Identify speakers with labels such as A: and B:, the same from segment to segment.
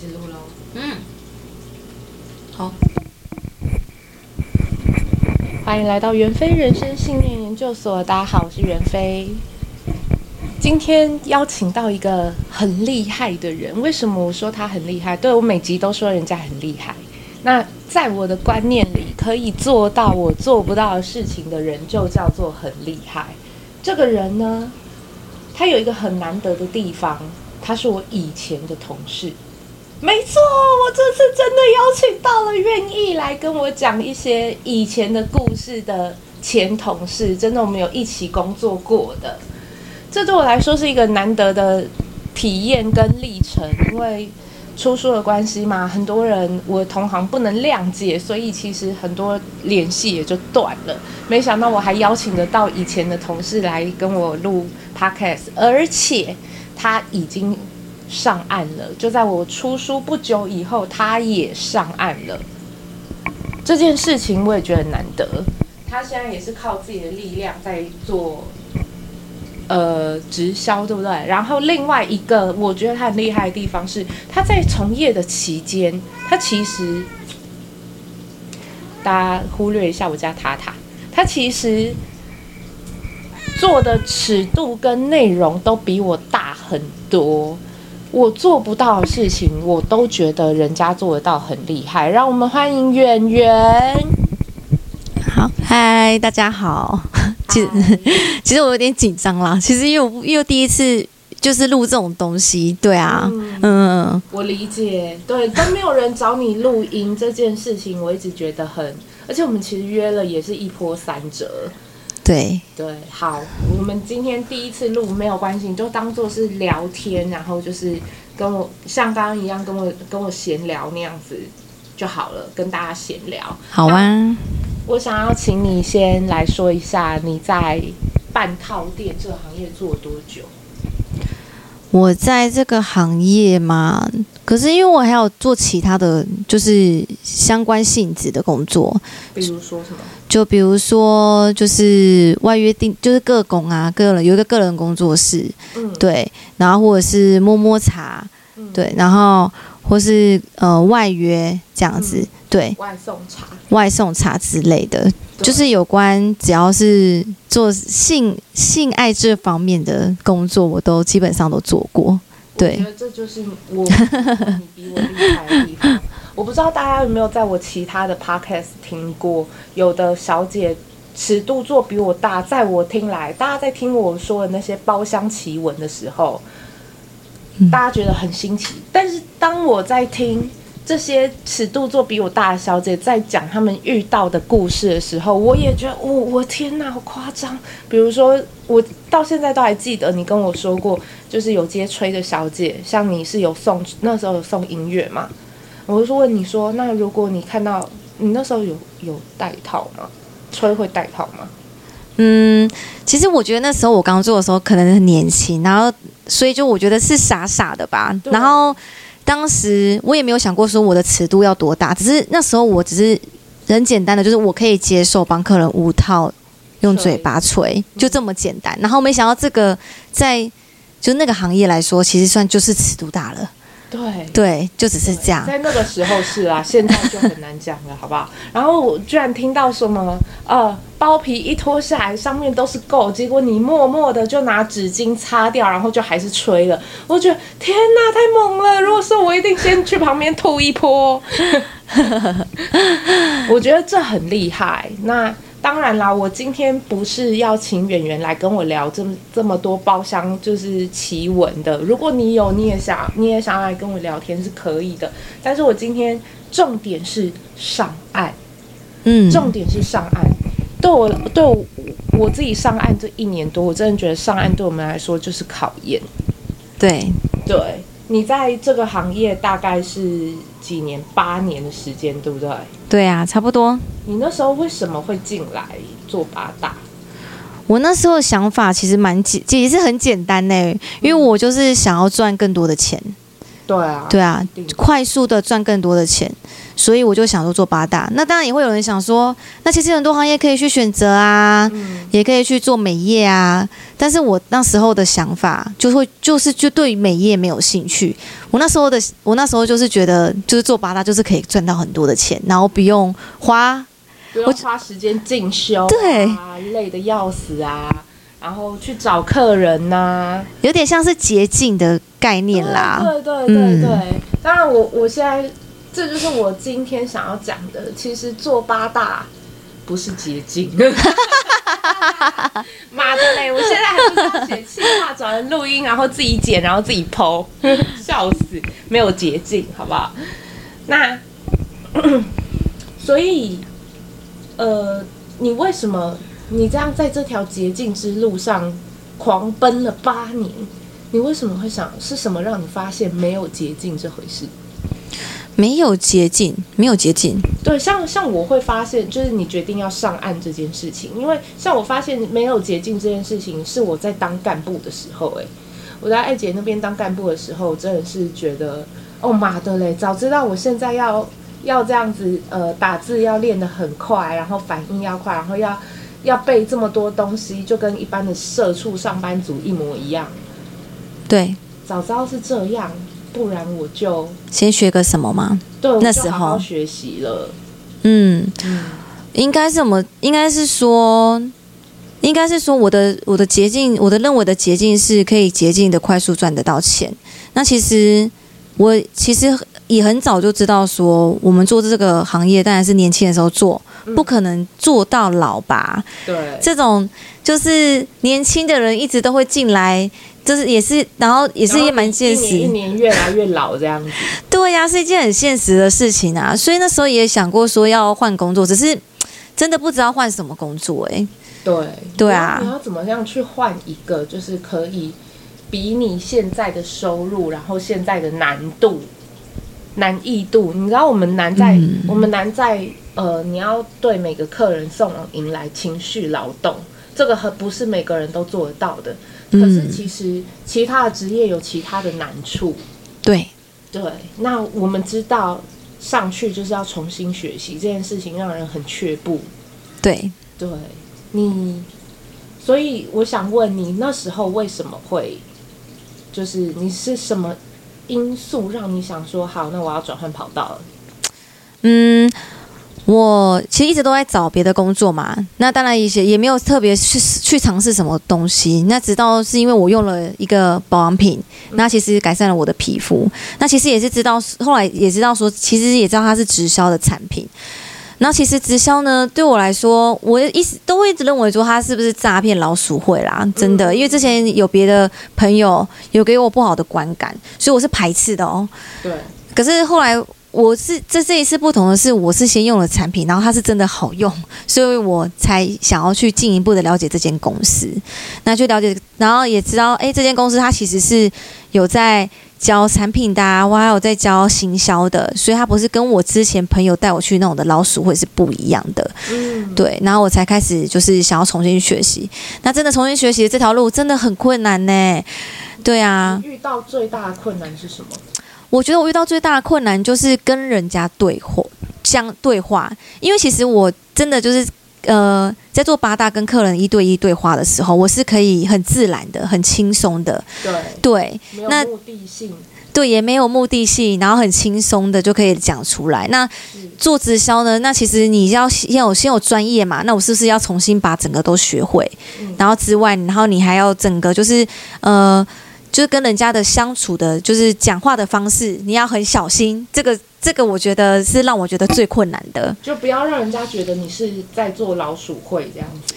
A: 始录喽。
B: 嗯，好，
A: 欢迎来到袁飞人生信念研究所。大家好，我是袁飞。今天邀请到一个很厉害的人。为什么我说他很厉害？对，我每集都说人家很厉害。那在我的观念里，可以做到我做不到的事情的人，就叫做很厉害。这个人呢，他有一个很难得的地方。他是我以前的同事，没错，我这次真的邀请到了愿意来跟我讲一些以前的故事的前同事，真的我们有一起工作过的，这对我来说是一个难得的体验跟历程，因为出书的关系嘛，很多人我同行不能谅解，所以其实很多联系也就断了。没想到我还邀请得到以前的同事来跟我录 podcast，而且。他已经上岸了，就在我出书不久以后，他也上岸了。这件事情我也觉得难得。他现在也是靠自己的力量在做，呃，直销，对不对？然后另外一个我觉得他很厉害的地方是，他在从业的期间，他其实大家忽略一下我家塔塔，他其实。做的尺度跟内容都比我大很多，我做不到的事情，我都觉得人家做得到，很厉害。让我们欢迎圆圆。
B: 好，嗨，大家好。其实，其实我有点紧张啦。其实，因为我因为第一次就是录这种东西，对啊，嗯，嗯
A: 我理解。对，都没有人找你录音这件事情，我一直觉得很，而且我们其实约了也是一波三折。
B: 对
A: 对，好，我们今天第一次录没有关系，你就当做是聊天，然后就是跟我像刚刚一样跟我跟我闲聊那样子就好了，跟大家闲聊。
B: 好啊，
A: 我想要请你先来说一下你在半套店这个行业做多久？
B: 我在这个行业嘛，可是因为我还有做其他的就是相关性质的工作，
A: 比如说什么？
B: 就比如说，就是外约定，就是个工啊，个人有一个个人工作室，嗯，对，然后或者是摸摸茶，嗯、对，然后或是呃外约这样子，嗯、对，
A: 外送茶，
B: 外送茶之类的，就是有关只要是做性性爱这方面的工作，我都基本上都做过。对，
A: 我觉得这就是我 你比我厉害的地方。我不知道大家有没有在我其他的 podcast 听过，有的小姐尺度做比我大，在我听来，大家在听我说的那些包厢奇闻的时候，大家觉得很新奇。但是当我在听这些尺度做比我大的小姐在讲他们遇到的故事的时候，我也觉得，我、哦、我天哪，好夸张！比如说，我到现在都还记得你跟我说过，就是有接吹的小姐，像你是有送那时候有送音乐嘛？我就问你说，那如果你看到你那时候有有带套吗？吹会带套吗？
B: 嗯，其实我觉得那时候我刚做的时候可能很年轻，然后所以就我觉得是傻傻的吧。然后当时我也没有想过说我的尺度要多大，只是那时候我只是很简单的，就是我可以接受帮客人五套用嘴巴，吹就这么简单。然后没想到这个在就那个行业来说，其实算就是尺度大了。
A: 对
B: 对，就只是这样。
A: 在那个时候是啊，现在就很难讲了，好不好？然后我居然听到什么呃，包皮一脱下来，上面都是垢，结果你默默的就拿纸巾擦掉，然后就还是吹了。我觉得天哪，太猛了！如果说我一定先去旁边吐一波。我觉得这很厉害。那。当然啦，我今天不是要请演员来跟我聊这么这么多包厢就是奇闻的。如果你有，你也想，你也想要来跟我聊天是可以的。但是我今天重点是上岸，嗯，重点是上岸。对我对我我自己上岸这一年多，我真的觉得上岸对我们来说就是考验。
B: 对
A: 对。你在这个行业大概是几年？八年的时间，对不对？
B: 对啊，差不多。
A: 你那时候为什么会进来做八大？
B: 我那时候的想法其实蛮简，其实是很简单呢，因为我就是想要赚更多的钱。
A: 对啊，
B: 对啊，快速的赚更多的钱，所以我就想说做八大。那当然也会有人想说，那其实很多行业可以去选择啊，嗯、也可以去做美业啊。但是我那时候的想法就会就是就对美业没有兴趣。我那时候的我那时候就是觉得，就是做八大就是可以赚到很多的钱，然后不用花
A: 不用花时间进修、啊，
B: 对，
A: 累的要死啊。然后去找客人呐、啊，
B: 有点像是捷径的概念啦。
A: 对对对对当然我我现在这就是我今天想要讲的。其实做八大不是捷径。妈的嘞！我现在还不知道写企划，找人录音，然后自己剪，然后自己 po，笑死！没有捷径，好不好？那 所以呃，你为什么？你这样在这条捷径之路上狂奔了八年，你为什么会想？是什么让你发现没有捷径这回事？
B: 没有捷径，没有捷径。
A: 对，像像我会发现，就是你决定要上岸这件事情，因为像我发现没有捷径这件事情，是我在当干部的时候，诶，我在艾姐那边当干部的时候，真的是觉得，哦妈的嘞，早知道我现在要要这样子，呃，打字要练得很快，然后反应要快，然后要。要背这么多东西，就跟一般的社畜上班族一模一样。
B: 对，
A: 早知道是这样，不然我就
B: 先学个什么吗？
A: 对，
B: 那时候
A: 学习了。
B: 嗯嗯，应该是什么？应该是说，应该是说，我的我的捷径，我的认为的捷径是可以捷径的快速赚得到钱。那其实我其实也很早就知道说，我们做这个行业当然是年轻的时候做。不可能做到老吧？
A: 对，
B: 这种就是年轻的人一直都会进来，就是也是，然后也是也蛮现实，
A: 一年越来越老这样子。
B: 对呀、啊，是一件很现实的事情啊。所以那时候也想过说要换工作，只是真的不知道换什么工作哎、欸。
A: 对，
B: 对啊，
A: 你要怎么样去换一个，就是可以比你现在的收入，然后现在的难度、难易度，你知道我们难在，嗯、我们难在。呃，你要对每个客人送迎来情绪劳动，这个和不是每个人都做得到的。可是其实其他的职业有其他的难处。
B: 对
A: 对，那我们知道上去就是要重新学习这件事情，让人很却步。
B: 对
A: 对，你，所以我想问你，那时候为什么会，就是你是什么因素让你想说好，那我要转换跑道了？
B: 嗯。我其实一直都在找别的工作嘛，那当然一些也没有特别去去尝试什么东西。那直到是因为我用了一个保养品，那其实改善了我的皮肤。那其实也是知道，后来也知道说，其实也知道它是直销的产品。那其实直销呢，对我来说，我一直都会一直认为说它是不是诈骗老鼠会啦，真的，因为之前有别的朋友有给我不好的观感，所以我是排斥的哦。
A: 对。
B: 可是后来。我是这这一次不同的是，我是先用了产品，然后它是真的好用，所以我才想要去进一步的了解这间公司，那去了解，然后也知道，哎，这间公司它其实是有在教产品的啊，我还有在教行销的，所以它不是跟我之前朋友带我去那种的老鼠会是不一样的，嗯，对，然后我才开始就是想要重新学习，那真的重新学习这条路真的很困难呢，对啊，
A: 遇到最大的困难是什么？
B: 我觉得我遇到最大的困难就是跟人家对话，相对话，因为其实我真的就是呃，在做八大跟客人一对一对话的时候，我是可以很自然的、很轻松的，
A: 对
B: 对，
A: 那目的性，
B: 对，也没有目的性，然后很轻松的就可以讲出来。那做直销呢？那其实你要先有先有专业嘛，那我是不是要重新把整个都学会？嗯、然后之外，然后你还要整个就是呃。就是跟人家的相处的，就是讲话的方式，你要很小心。这个，这个，我觉得是让我觉得最困难的。
A: 就不要让人家觉得你是在做老鼠会这样子。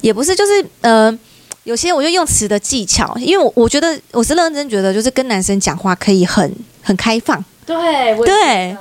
B: 也不是，就是呃，有些我就用词的技巧，因为我我觉得我是认真觉得，就是跟男生讲话可以很很开放。
A: 对，
B: 对。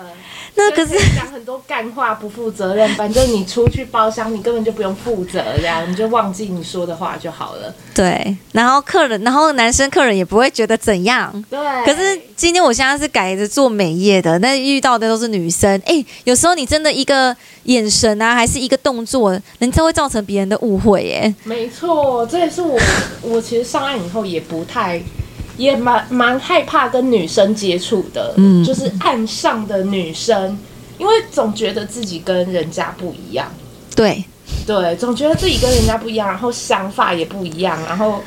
B: 那可是
A: 讲很多干话，不负责任。反正你出去包厢，你根本就不用负责，这样你就忘记你说的话就好了。
B: 对，然后客人，然后男生客人也不会觉得怎样。
A: 对。
B: 可是今天我现在是改着做美业的，那遇到的都是女生。哎，有时候你真的一个眼神啊，还是一个动作，人家会造成别人的误会。耶。
A: 没错，这也是我我其实上岸以后也不太。也蛮蛮害怕跟女生接触的，嗯，就是岸上的女生，因为总觉得自己跟人家不一样，
B: 对
A: 对，总觉得自己跟人家不一样，然后想法也不一样，然后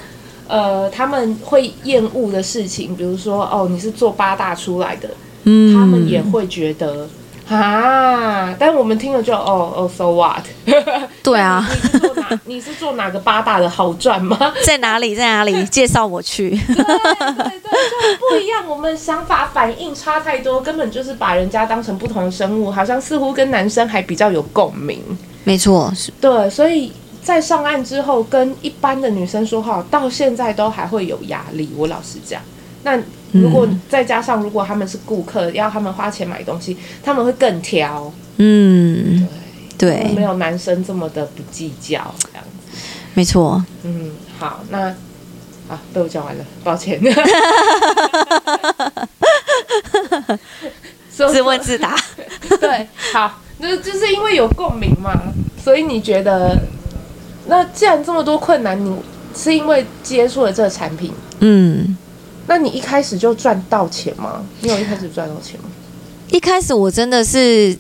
A: 呃，他们会厌恶的事情，比如说哦，你是做八大出来的，嗯，他们也会觉得。啊！但我们听了就哦哦，so what？
B: 对啊，
A: 你是做哪？你是做哪个八大的好赚吗？
B: 在哪里？在哪里？介绍我去。
A: 对对对，就不一样。我们想法反应差太多，根本就是把人家当成不同的生物，好像似乎跟男生还比较有共鸣。
B: 没错，是。
A: 对，所以在上岸之后，跟一般的女生说话，到现在都还会有压力。我老实讲，那。如果再加上，如果他们是顾客，要他们花钱买东西，他们会更挑。
B: 嗯，对，对，
A: 没有男生这么的不计较，这样子。
B: 没错。
A: 嗯，好，那啊，被我讲完了，抱歉。
B: 自问自答。
A: 对，好，那就是因为有共鸣嘛，所以你觉得，那既然这么多困难，你是因为接触了这个产品？嗯。那你一开始就赚到钱吗？你有一开始赚到钱吗？
B: 一开始我真的是。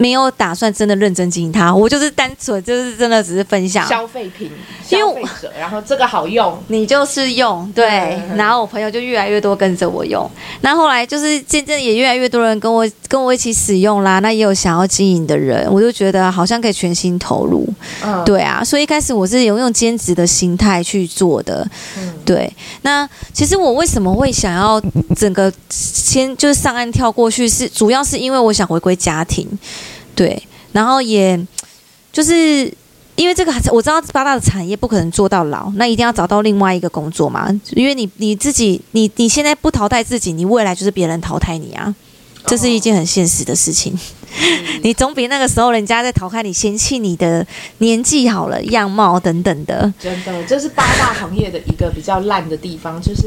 B: 没有打算真的认真经营它，我就是单纯就是真的只是分享。
A: 消费品，消费者，然后这个好用，
B: 你就是用对，然后我朋友就越来越多跟着我用，那后来就是渐渐也越来越多人跟我跟我一起使用啦，那也有想要经营的人，我就觉得好像可以全心投入，嗯，对啊，所以一开始我是有用兼职的心态去做的，嗯，对，那其实我为什么会想要整个先就是上岸跳过去，是主要是因为我想回归家庭。对，然后也就是因为这个，我知道八大的产业不可能做到老，那一定要找到另外一个工作嘛。因为你你自己，你你现在不淘汰自己，你未来就是别人淘汰你啊，这是一件很现实的事情。嗯、你总比那个时候人家在淘汰你、嫌弃你的年纪好了、样貌等等的。
A: 真的，这是八大行业的一个比较烂的地方，就是。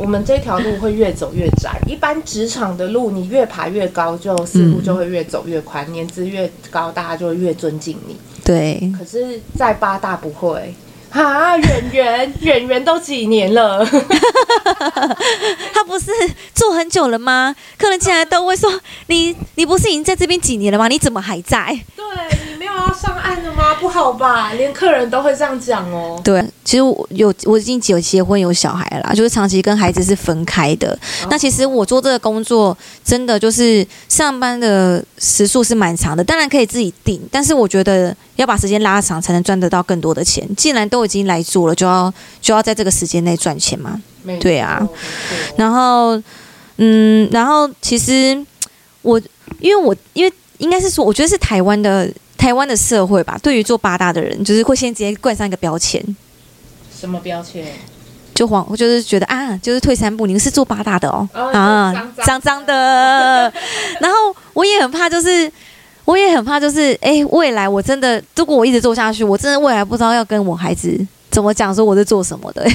A: 我们这条路会越走越窄，一般职场的路，你越爬越高，就似乎就会越走越宽，嗯、年资越高，大家就会越尊敬你。
B: 对，
A: 可是，在八大不会啊，演员演员都几年了，
B: 他不是做很久了吗？客人进来都会说，你你不是已经在这边几年了吗？你怎么还在？
A: 对你没有。要上岸了吗？不好吧，连客人都会这样讲哦。
B: 对，其实我有我已经有结婚有小孩了啦，就是长期跟孩子是分开的。哦、那其实我做这个工作，真的就是上班的时数是蛮长的，当然可以自己定，但是我觉得要把时间拉长，才能赚得到更多的钱。既然都已经来做了，就要就要在这个时间内赚钱嘛。对啊，然后嗯，然后其实我因为我因为应该是说，我觉得是台湾的。台湾的社会吧，对于做八大的人，就是会先直接冠上一个标签。
A: 什么标签？
B: 就黄，就是觉得啊，就是退三步，你们是做八大的哦，
A: 哦啊，
B: 脏脏的。然后我也很怕，就是我也很怕，就是哎，未来我真的，如果我一直做下去，我真的未来不知道要跟我孩子怎么讲，说我是做什么的。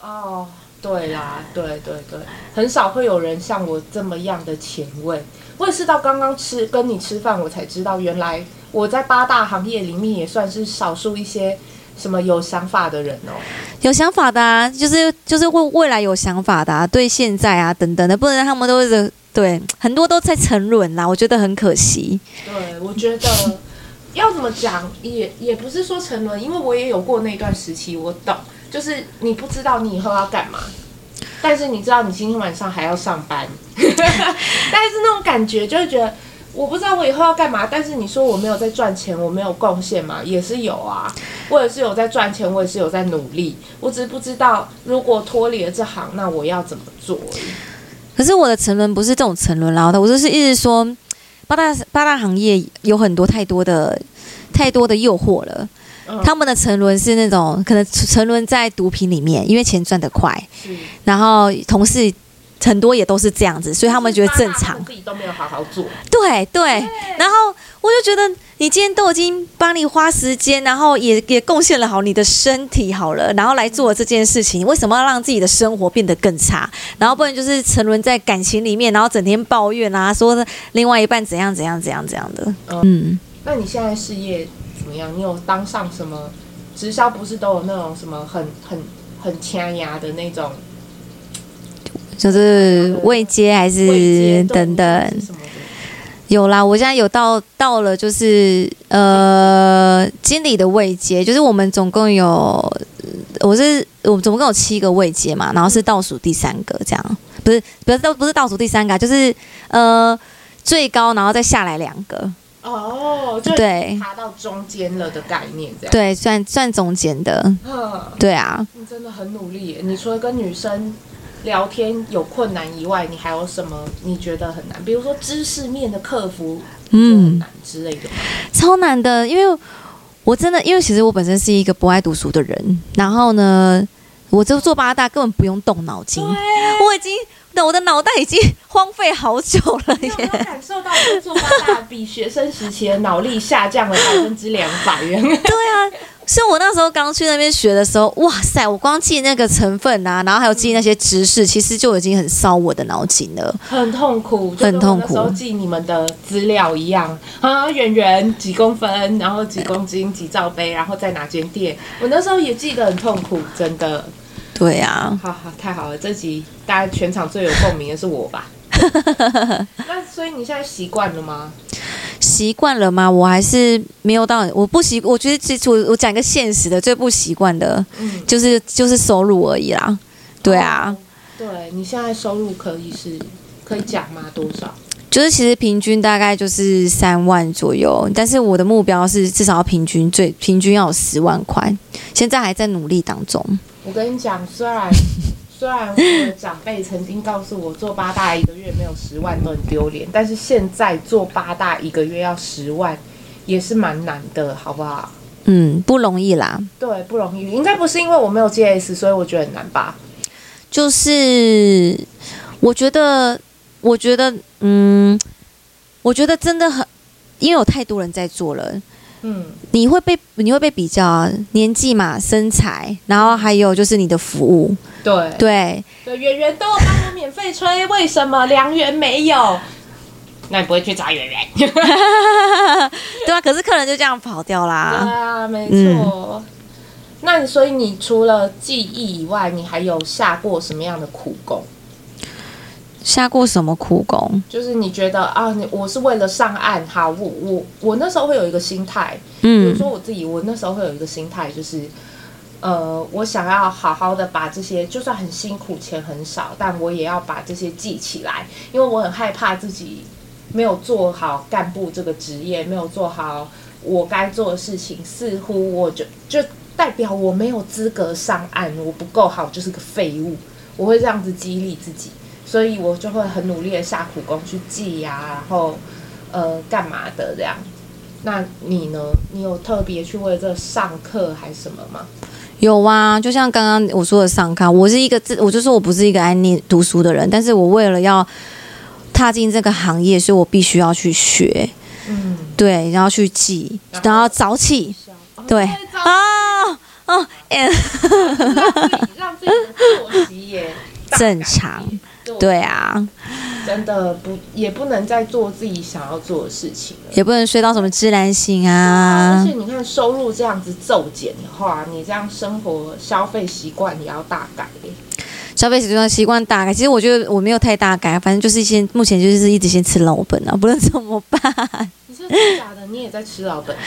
A: 哦，对啦，对对对，很少会有人像我这么样的前卫。我也是到刚刚吃跟你吃饭，我才知道原来。我在八大行业里面也算是少数一些什么有想法的人哦，
B: 有想法的啊，就是就是会未来有想法的啊，对现在啊等等的，不然他们都是对很多都在沉沦啦，我觉得很可惜。
A: 对，我觉得要怎么讲也也不是说沉沦，因为我也有过那段时期，我懂，就是你不知道你以后要干嘛，但是你知道你今天晚上还要上班，但是那种感觉就会觉得。我不知道我以后要干嘛，但是你说我没有在赚钱，我没有贡献嘛，也是有啊。我也是有在赚钱，我也是有在努力。我只是不知道，如果脱离了这行，那我要怎么做？
B: 可是我的沉沦不是这种沉沦啦，我就是一直说，八大八大行业有很多太多的太多的诱惑了。嗯、他们的沉沦是那种可能沉沦在毒品里面，因为钱赚得快，然后同事。很多也都是这样子，所以他们觉得正常。
A: 自己都没有好好做。
B: 对对，然后我就觉得，你今天都已经帮你花时间，然后也也贡献了好你的身体好了，然后来做这件事情，为什么要让自己的生活变得更差？然后不然就是沉沦在感情里面，然后整天抱怨啊，说另外一半怎样怎样怎样怎样的。嗯，
A: 那你现在事业怎么样？你有当上什么直销？不是都有那种什么很很很掐牙的那种？
B: 就是未接还是等等？有啦，我现在有到到了，就是呃经理的位阶，就是我们总共有，我是我们总共有七个位阶嘛，然后是倒数第三个这样，不是不是都不是倒数第三个，就是呃最高，然后再下来两个。
A: 哦，就对，爬到中间了的概念这样。
B: 对，算算中间的。嗯，对啊。
A: 你真的很努力，你除了跟女生。聊天有困难以外，你还有什么你觉得很难？比如说知识面的克服，嗯，难之类的，
B: 超难的。因为我真的，因为其实我本身是一个不爱读书的人，然后呢，我就做八大根本不用动脑筋，我已经。我的脑袋已经 荒废好久了耶！
A: 感受到做八大比学生时期的脑力下降了百分之两百元？对
B: 啊，所以我那时候刚去那边学的时候，哇塞！我光记那个成分啊，然后还有记那些知识，其实就已经很烧我的脑筋了，
A: 很痛苦，很痛苦。那时候记你们的资料一样啊，圆圆几公分，然后几公斤，几罩杯，然后在哪间店？我那时候也记得很痛苦，真的。
B: 对啊，
A: 好好太好了！这集大家全场最有共鸣的是我吧？那所以你现在习惯了吗？
B: 习惯了吗？我还是没有到，我不习。我觉得其实我我讲一个现实的，最不习惯的，嗯，就是就是收入而已啦。对啊，
A: 哦、对你现在收入可以是可以讲吗？多少？
B: 就是其实平均大概就是三万左右，但是我的目标是至少要平均最平均要有十万块，现在还在努力当中。
A: 我跟你讲，虽然 虽然我的长辈曾经告诉我做八大一个月没有十万都很丢脸，但是现在做八大一个月要十万也是蛮难的，好不好？
B: 嗯，不容易啦。
A: 对，不容易。应该不是因为我没有 GS，所以我觉得很难吧？
B: 就是我觉得，我觉得，嗯，我觉得真的很，因为有太多人在做了。嗯，你会被你会被比较啊，年纪嘛，身材，然后还有就是你的服务，
A: 对
B: 对
A: 对，圆圆都有帮我免费吹，为什么良缘没有？那你不会去砸圆圆？
B: 对啊，可是客人就这样跑掉啦。
A: 对啊，没错。嗯、那所以你除了技艺以外，你还有下过什么样的苦功？
B: 下过什么苦功？
A: 就是你觉得啊，你我是为了上岸，好，我我我那时候会有一个心态，
B: 嗯，
A: 比如说我自己，我那时候会有一个心态，就是，呃，我想要好好的把这些，就算很辛苦，钱很少，但我也要把这些记起来，因为我很害怕自己没有做好干部这个职业，没有做好我该做的事情，似乎我就就代表我没有资格上岸，我不够好，就是个废物，我会这样子激励自己。所以我就会很努力的下苦功去记呀、啊，然后呃干嘛的这样。那你呢？你有特别去为这上课还是什么吗？
B: 有啊，就像刚刚我说的上课，我是一个自，我就说我不是一个爱念读书的人，但是我为了要踏进这个行业，所以我必须要去学，嗯，对，然后去记，然后，早起，哦、对啊，哦，哎，
A: 让自己的作息也
B: 正常。对啊，
A: 真的不也不能再做自己想要做的事情了，
B: 也不能睡到什么自然醒啊。
A: 而且你看收入这样子骤减的话，你这样生活消费习惯也要大改。
B: 消费习惯习惯大改，其实我觉得我没有太大改，反正就是先目前就是一直先吃老本啊，不论怎
A: 么办？假的？你也在吃老本？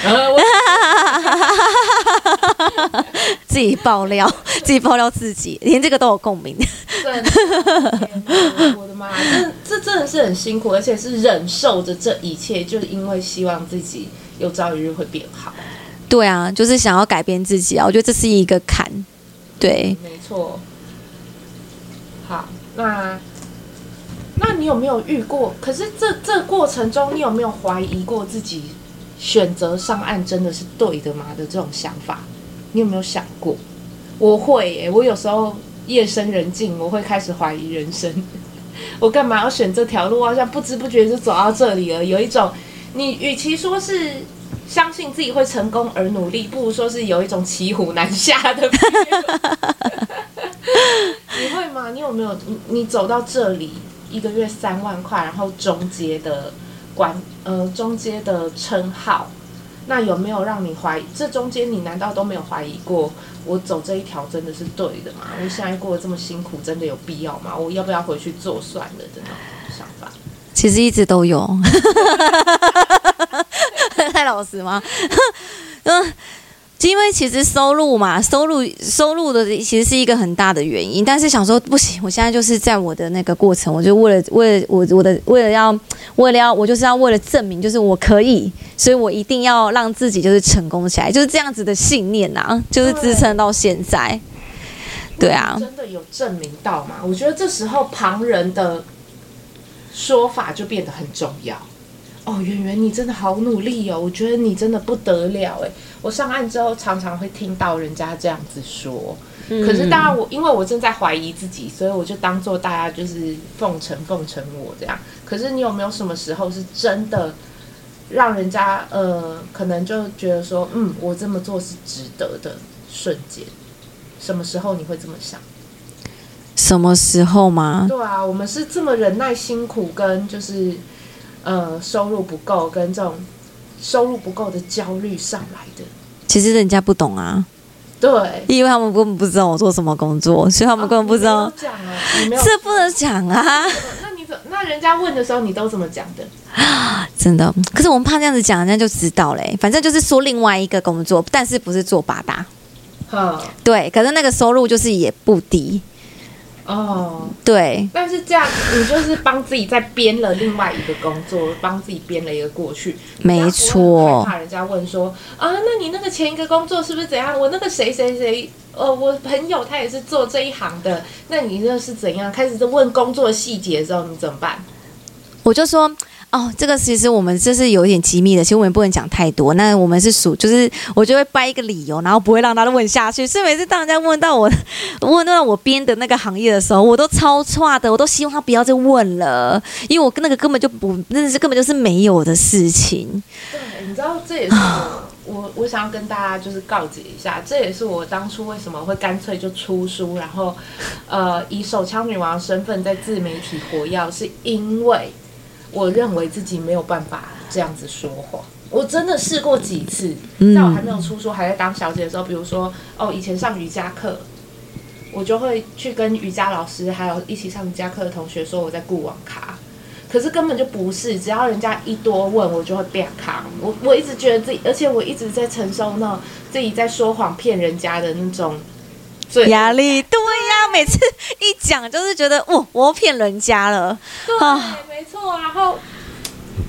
B: 自己爆料，自己爆料自己，连这个都有共鸣。
A: 真的，我的妈，这这真的是很辛苦，而且是忍受着这一切，就是因为希望自己有朝一日会变好。
B: 对啊，就是想要改变自己啊，我觉得这是一个坎。对，
A: 没错。好，那那你有没有遇过？可是这这过程中，你有没有怀疑过自己选择上岸真的是对的吗？的这种想法，你有没有想过？我会耶，我有时候夜深人静，我会开始怀疑人生。我干嘛要选这条路？好像不知不觉就走到这里了。有一种，你与其说是相信自己会成功而努力，不如说是有一种骑虎难下的。你会吗？你有没有？你你走到这里，一个月三万块，然后中阶的管呃中阶的称号，那有没有让你怀疑？这中间你难道都没有怀疑过，我走这一条真的是对的吗？我现在过得这么辛苦，真的有必要吗？我要不要回去做算了的那种想法？
B: 其实一直都有，太老实吗？嗯。因为其实收入嘛，收入收入的其实是一个很大的原因，但是想说不行，我现在就是在我的那个过程，我就为了为了我我的为了要为了要我就是要为了证明就是我可以，所以我一定要让自己就是成功起来，就是这样子的信念呐、啊，就是支撑到现在。对，对啊，
A: 真的有证明到吗？我觉得这时候旁人的说法就变得很重要。哦，圆圆，你真的好努力哦！我觉得你真的不得了哎。我上岸之后，常常会听到人家这样子说。嗯、可是当然我，我因为我正在怀疑自己，所以我就当做大家就是奉承奉承我这样。可是你有没有什么时候是真的让人家呃，可能就觉得说，嗯，我这么做是值得的瞬间？什么时候你会这么想？
B: 什么时候吗？
A: 对啊，我们是这么忍耐辛苦，跟就是呃收入不够，跟这种。收入不够的焦虑上来的，
B: 其实人家不懂啊，
A: 对，
B: 因为他们根本不知道我做什么工作，所以他们根本不知道。讲啊，这不能讲啊。
A: 那你怎？那人家问的时候，你都怎么讲的？
B: 真的？可是我们怕这样子讲，人家就知道嘞。反正就是说另外一个工作，但是不是做八大。
A: 哈，
B: 对，可是那个收入就是也不低。
A: 哦，
B: 对，
A: 但是这样你就是帮自己再编了另外一个工作，帮自己编了一个过去，
B: 没错。
A: 怕人家问说啊，那你那个前一个工作是不是怎样？我那个谁谁谁，呃，我朋友他也是做这一行的，那你那是怎样？开始在问工作细节的时候，你怎么办？
B: 我就说。哦，这个其实我们这是有一点机密的，其实我们不能讲太多。那我们是属，就是我就会掰一个理由，然后不会让他问下去。所以每次当人家问到我，问到我编的那个行业的时候，我都超差的，我都希望他不要再问了，因为我那个根本就不，那是根本就是没有的事情。
A: 对，你知道这也是我，我，我想要跟大家就是告解一下，这也是我当初为什么会干脆就出书，然后呃以手枪女王身份在自媒体活跃，是因为。我认为自己没有办法这样子说谎，我真的试过几次，在我还没有出书，还在当小姐的时候，比如说哦，以前上瑜伽课，我就会去跟瑜伽老师还有一起上瑜伽课的同学说我在顾网咖，可是根本就不是，只要人家一多问，我就会变卡。我我一直觉得自己，而且我一直在承受那自己在说谎骗人家的那种。
B: 压力。对呀、啊，每次一讲就是觉得，哦，我骗人家了，
A: 对，然后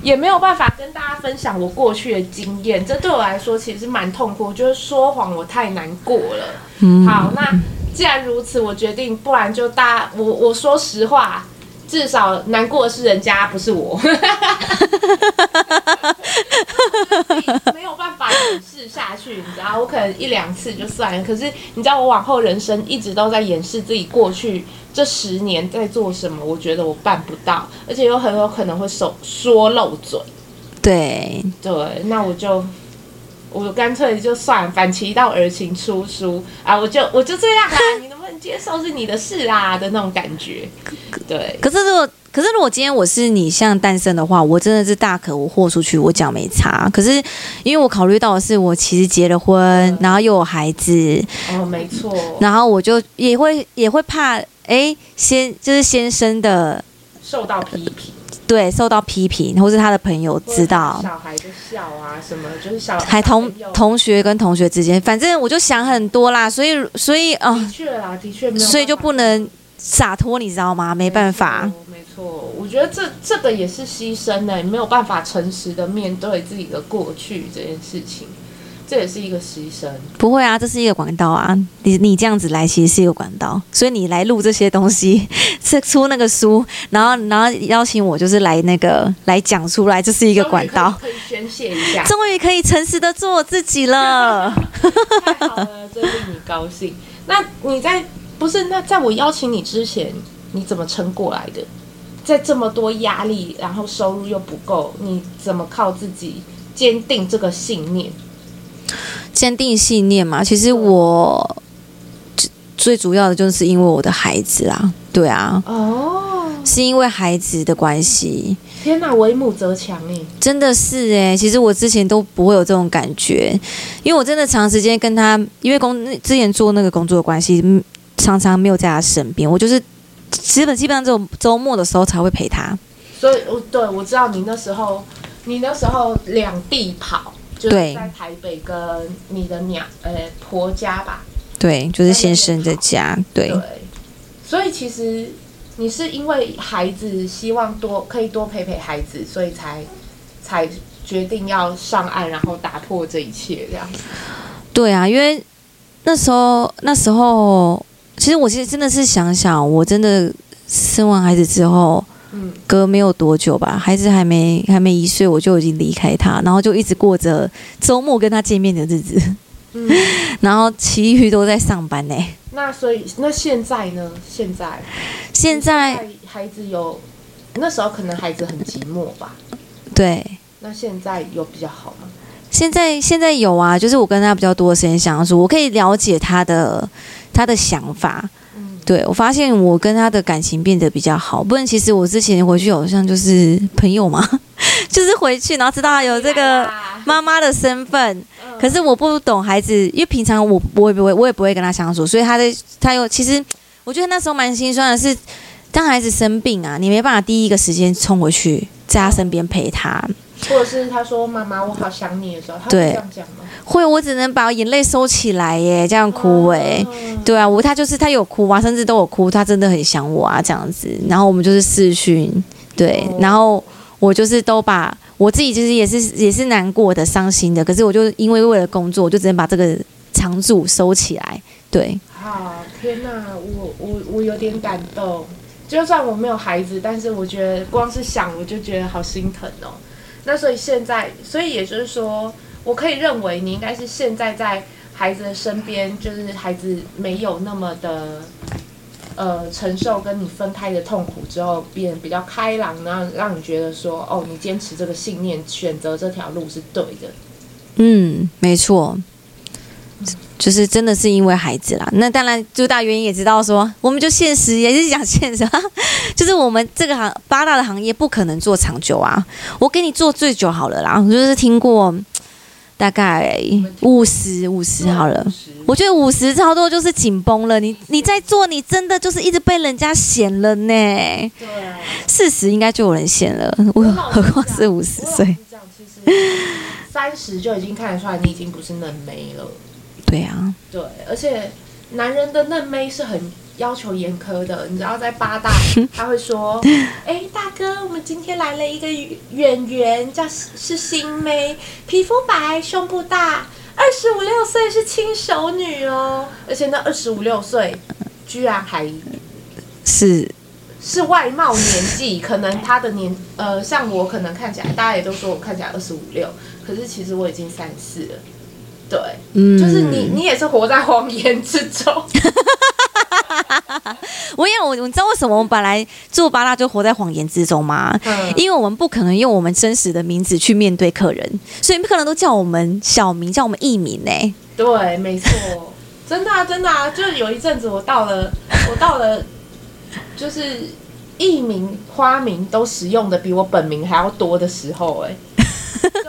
A: 也没有办法跟大家分享我过去的经验，这对我来说其实蛮痛苦，就是说谎我太难过了。嗯，好，那既然如此，我决定，不然就大家，我我说实话。至少难过的是人家，不是我。没有办试下去，你知道，我可能一两次就算了。可是你知道，我往后人生一直都在掩饰自己过去这十年在做什么。我觉得我办不到，而且有很有可能会说说漏嘴。
B: 对
A: 对，那我就。我干脆就算反其道而行出书啊，我就我就这样啦，你能不能接受是你的事啦的那种感觉。对，
B: 可是如果可是如果今天我是你像诞生的话，我真的是大可我豁出去，我讲没差。可是因为我考虑到的是，我其实结了婚，嗯、然后又有孩子，
A: 哦，没错，
B: 然后我就也会也会怕，哎，先就是先生的
A: 受到批评。
B: 对，受到批评，或是他的朋友知道，
A: 小孩的笑啊什么，就是小
B: 孩同同学跟同学之间，反正我就想很多啦，所以所以啊，
A: 的确啦，的确没有，
B: 所以就不能洒脱，你知道吗？没办法，
A: 没错，我觉得这这个也是牺牲呢，没有办法诚实的面对自己的过去这件事情。这也是一个牺牲，
B: 不会啊，这是一个管道啊。你你这样子来，其实是一个管道，所以你来录这些东西，是出那个书，然后然后邀请我，就是来那个来讲出来，这是一个管道，
A: 可以宣泄一下，
B: 终于可以诚实的做我自己了，
A: 太好了，真令你高兴。那你在不是？那在我邀请你之前，你怎么撑过来的？在这么多压力，然后收入又不够，你怎么靠自己坚定这个信念？
B: 坚定信念嘛，其实我最最主要的就是因为我的孩子啊，对啊，
A: 哦，
B: 是因为孩子的关系。
A: 天哪，为母则强哎，
B: 真的是哎。其实我之前都不会有这种感觉，因为我真的长时间跟他，因为工之前做那个工作的关系，常常没有在他身边。我就是基本基本上这种周末的时候才会陪他。
A: 所以，我对我知道你那时候，你那时候两地跑，就是在台北跟你的娘呃婆家吧。
B: 对，就是先生的家。对。对。
A: 所以其实你是因为孩子希望多可以多陪陪孩子，所以才才决定要上岸，然后打破这一切这样。
B: 对啊，因为那时候那时候，其实我其实真的是想想，我真的生完孩子之后。嗯，隔没有多久吧，孩子还没还没一岁，我就已经离开他，然后就一直过着周末跟他见面的日子。嗯，然后其余都在上班呢。
A: 那所以那现在呢？现在
B: 现在
A: 孩子有那时候可能孩子很寂寞吧？
B: 对。
A: 那现在有比较好吗？
B: 现在现在有啊，就是我跟他比较多的时间相处，我可以了解他的他的想法。对，我发现我跟他的感情变得比较好，不然其实我之前回去好像就是朋友嘛，就是回去然后知道他有这个妈妈的身份，可是我不懂孩子，因为平常我我也不会我也不会跟他相处，所以他的他又其实我觉得那时候蛮心酸的是，当孩子生病啊，你没办法第一个时间冲回去在他身边陪他。
A: 或者是他说妈妈我好想你的时候，他会这样讲吗？
B: 会，我只能把眼泪收起来耶，这样哭哎，嗯、对啊，我他就是他有哭啊，甚至都有哭，他真的很想我啊，这样子。然后我们就是视讯，对，哦、然后我就是都把我自己其实也是也是难过的、伤心的，可是我就因为为了工作，我就只能把这个长住收起来，对。
A: 好，天哪，我我我有点感动，就算我没有孩子，但是我觉得光是想我就觉得好心疼哦。那所以现在，所以也就是说，我可以认为你应该是现在在孩子的身边，就是孩子没有那么的，呃，承受跟你分开的痛苦之后，变比较开朗，然后让你觉得说，哦，你坚持这个信念，选择这条路是对的。
B: 嗯，没错。就是真的是因为孩子啦，那当然最大原因也知道说，我们就现实也是讲现实，就是我们这个行八大的行业不可能做长久啊。我给你做最久好了啦，我就是听过大概五十五十好了，我觉得五十差不多就是紧绷了。你你在做，你真的就是一直被人家嫌了呢。对，四十应该就有人嫌了，我何况是五十
A: 岁。三十就已经看得出来，你已经不是嫩妹了。
B: 对啊，
A: 对，而且男人的嫩妹是很要求严苛的。你知道，在八大 他会说：“哎，大哥，我们今天来了一个演员，叫是新妹，皮肤白，胸部大，二十五六岁，是轻熟女哦。而且那二十五六岁，居然还是是外貌年纪，可能他的年呃，像我可能看起来，大家也都说我看起来二十五六，可是其实我已经三十四了。”对，嗯，就是你，你也是活在谎言之中。
B: 我因为我，你知道为什么我们本来做巴拉就活在谎言之中吗？嗯，因为我们不可能用我们真实的名字去面对客人，所以不可能都叫我们小名，叫我们艺名呢。
A: 对，没错，真的啊，真的啊，就有一阵子我到了，我到了，就是艺名、花名都使用的比我本名还要多的时候，哎。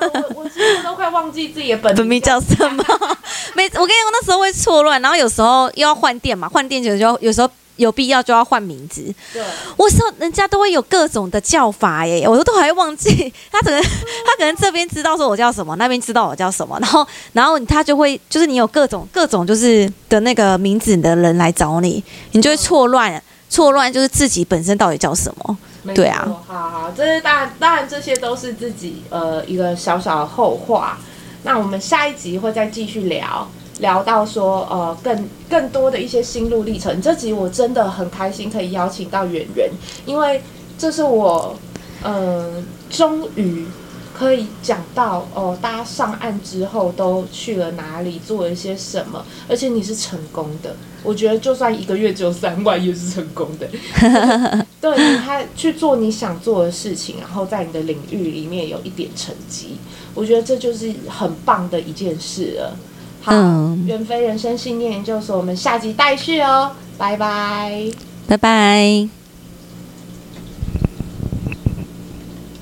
A: 我我其实都快忘记自己的本名，本名叫什么。
B: 没，我跟你说那时候会错乱，然后有时候又要换店嘛，换店就就有时候有必要就要换名字。对，我说人家都会有各种的叫法耶，我都都还会忘记。他可能他可能这边知道说我叫什么，那边知道我叫什么，然后然后他就会就是你有各种各种就是的那个名字的人来找你，你就会错乱，错乱就是自己本身到底叫什么。对啊，
A: 好好，这是当然，当然这些都是自己呃一个小小的后话。那我们下一集会再继续聊，聊到说呃更更多的一些心路历程。这集我真的很开心可以邀请到圆圆，因为这是我嗯、呃、终于。可以讲到哦，大家上岸之后都去了哪里，做了一些什么，而且你是成功的。我觉得就算一个月只有三万，也是成功的。对，他去做你想做的事情，然后在你的领域里面有一点成绩，我觉得这就是很棒的一件事了。好，远飞人生信念研究所，我们下集待续哦，拜拜，
B: 拜拜。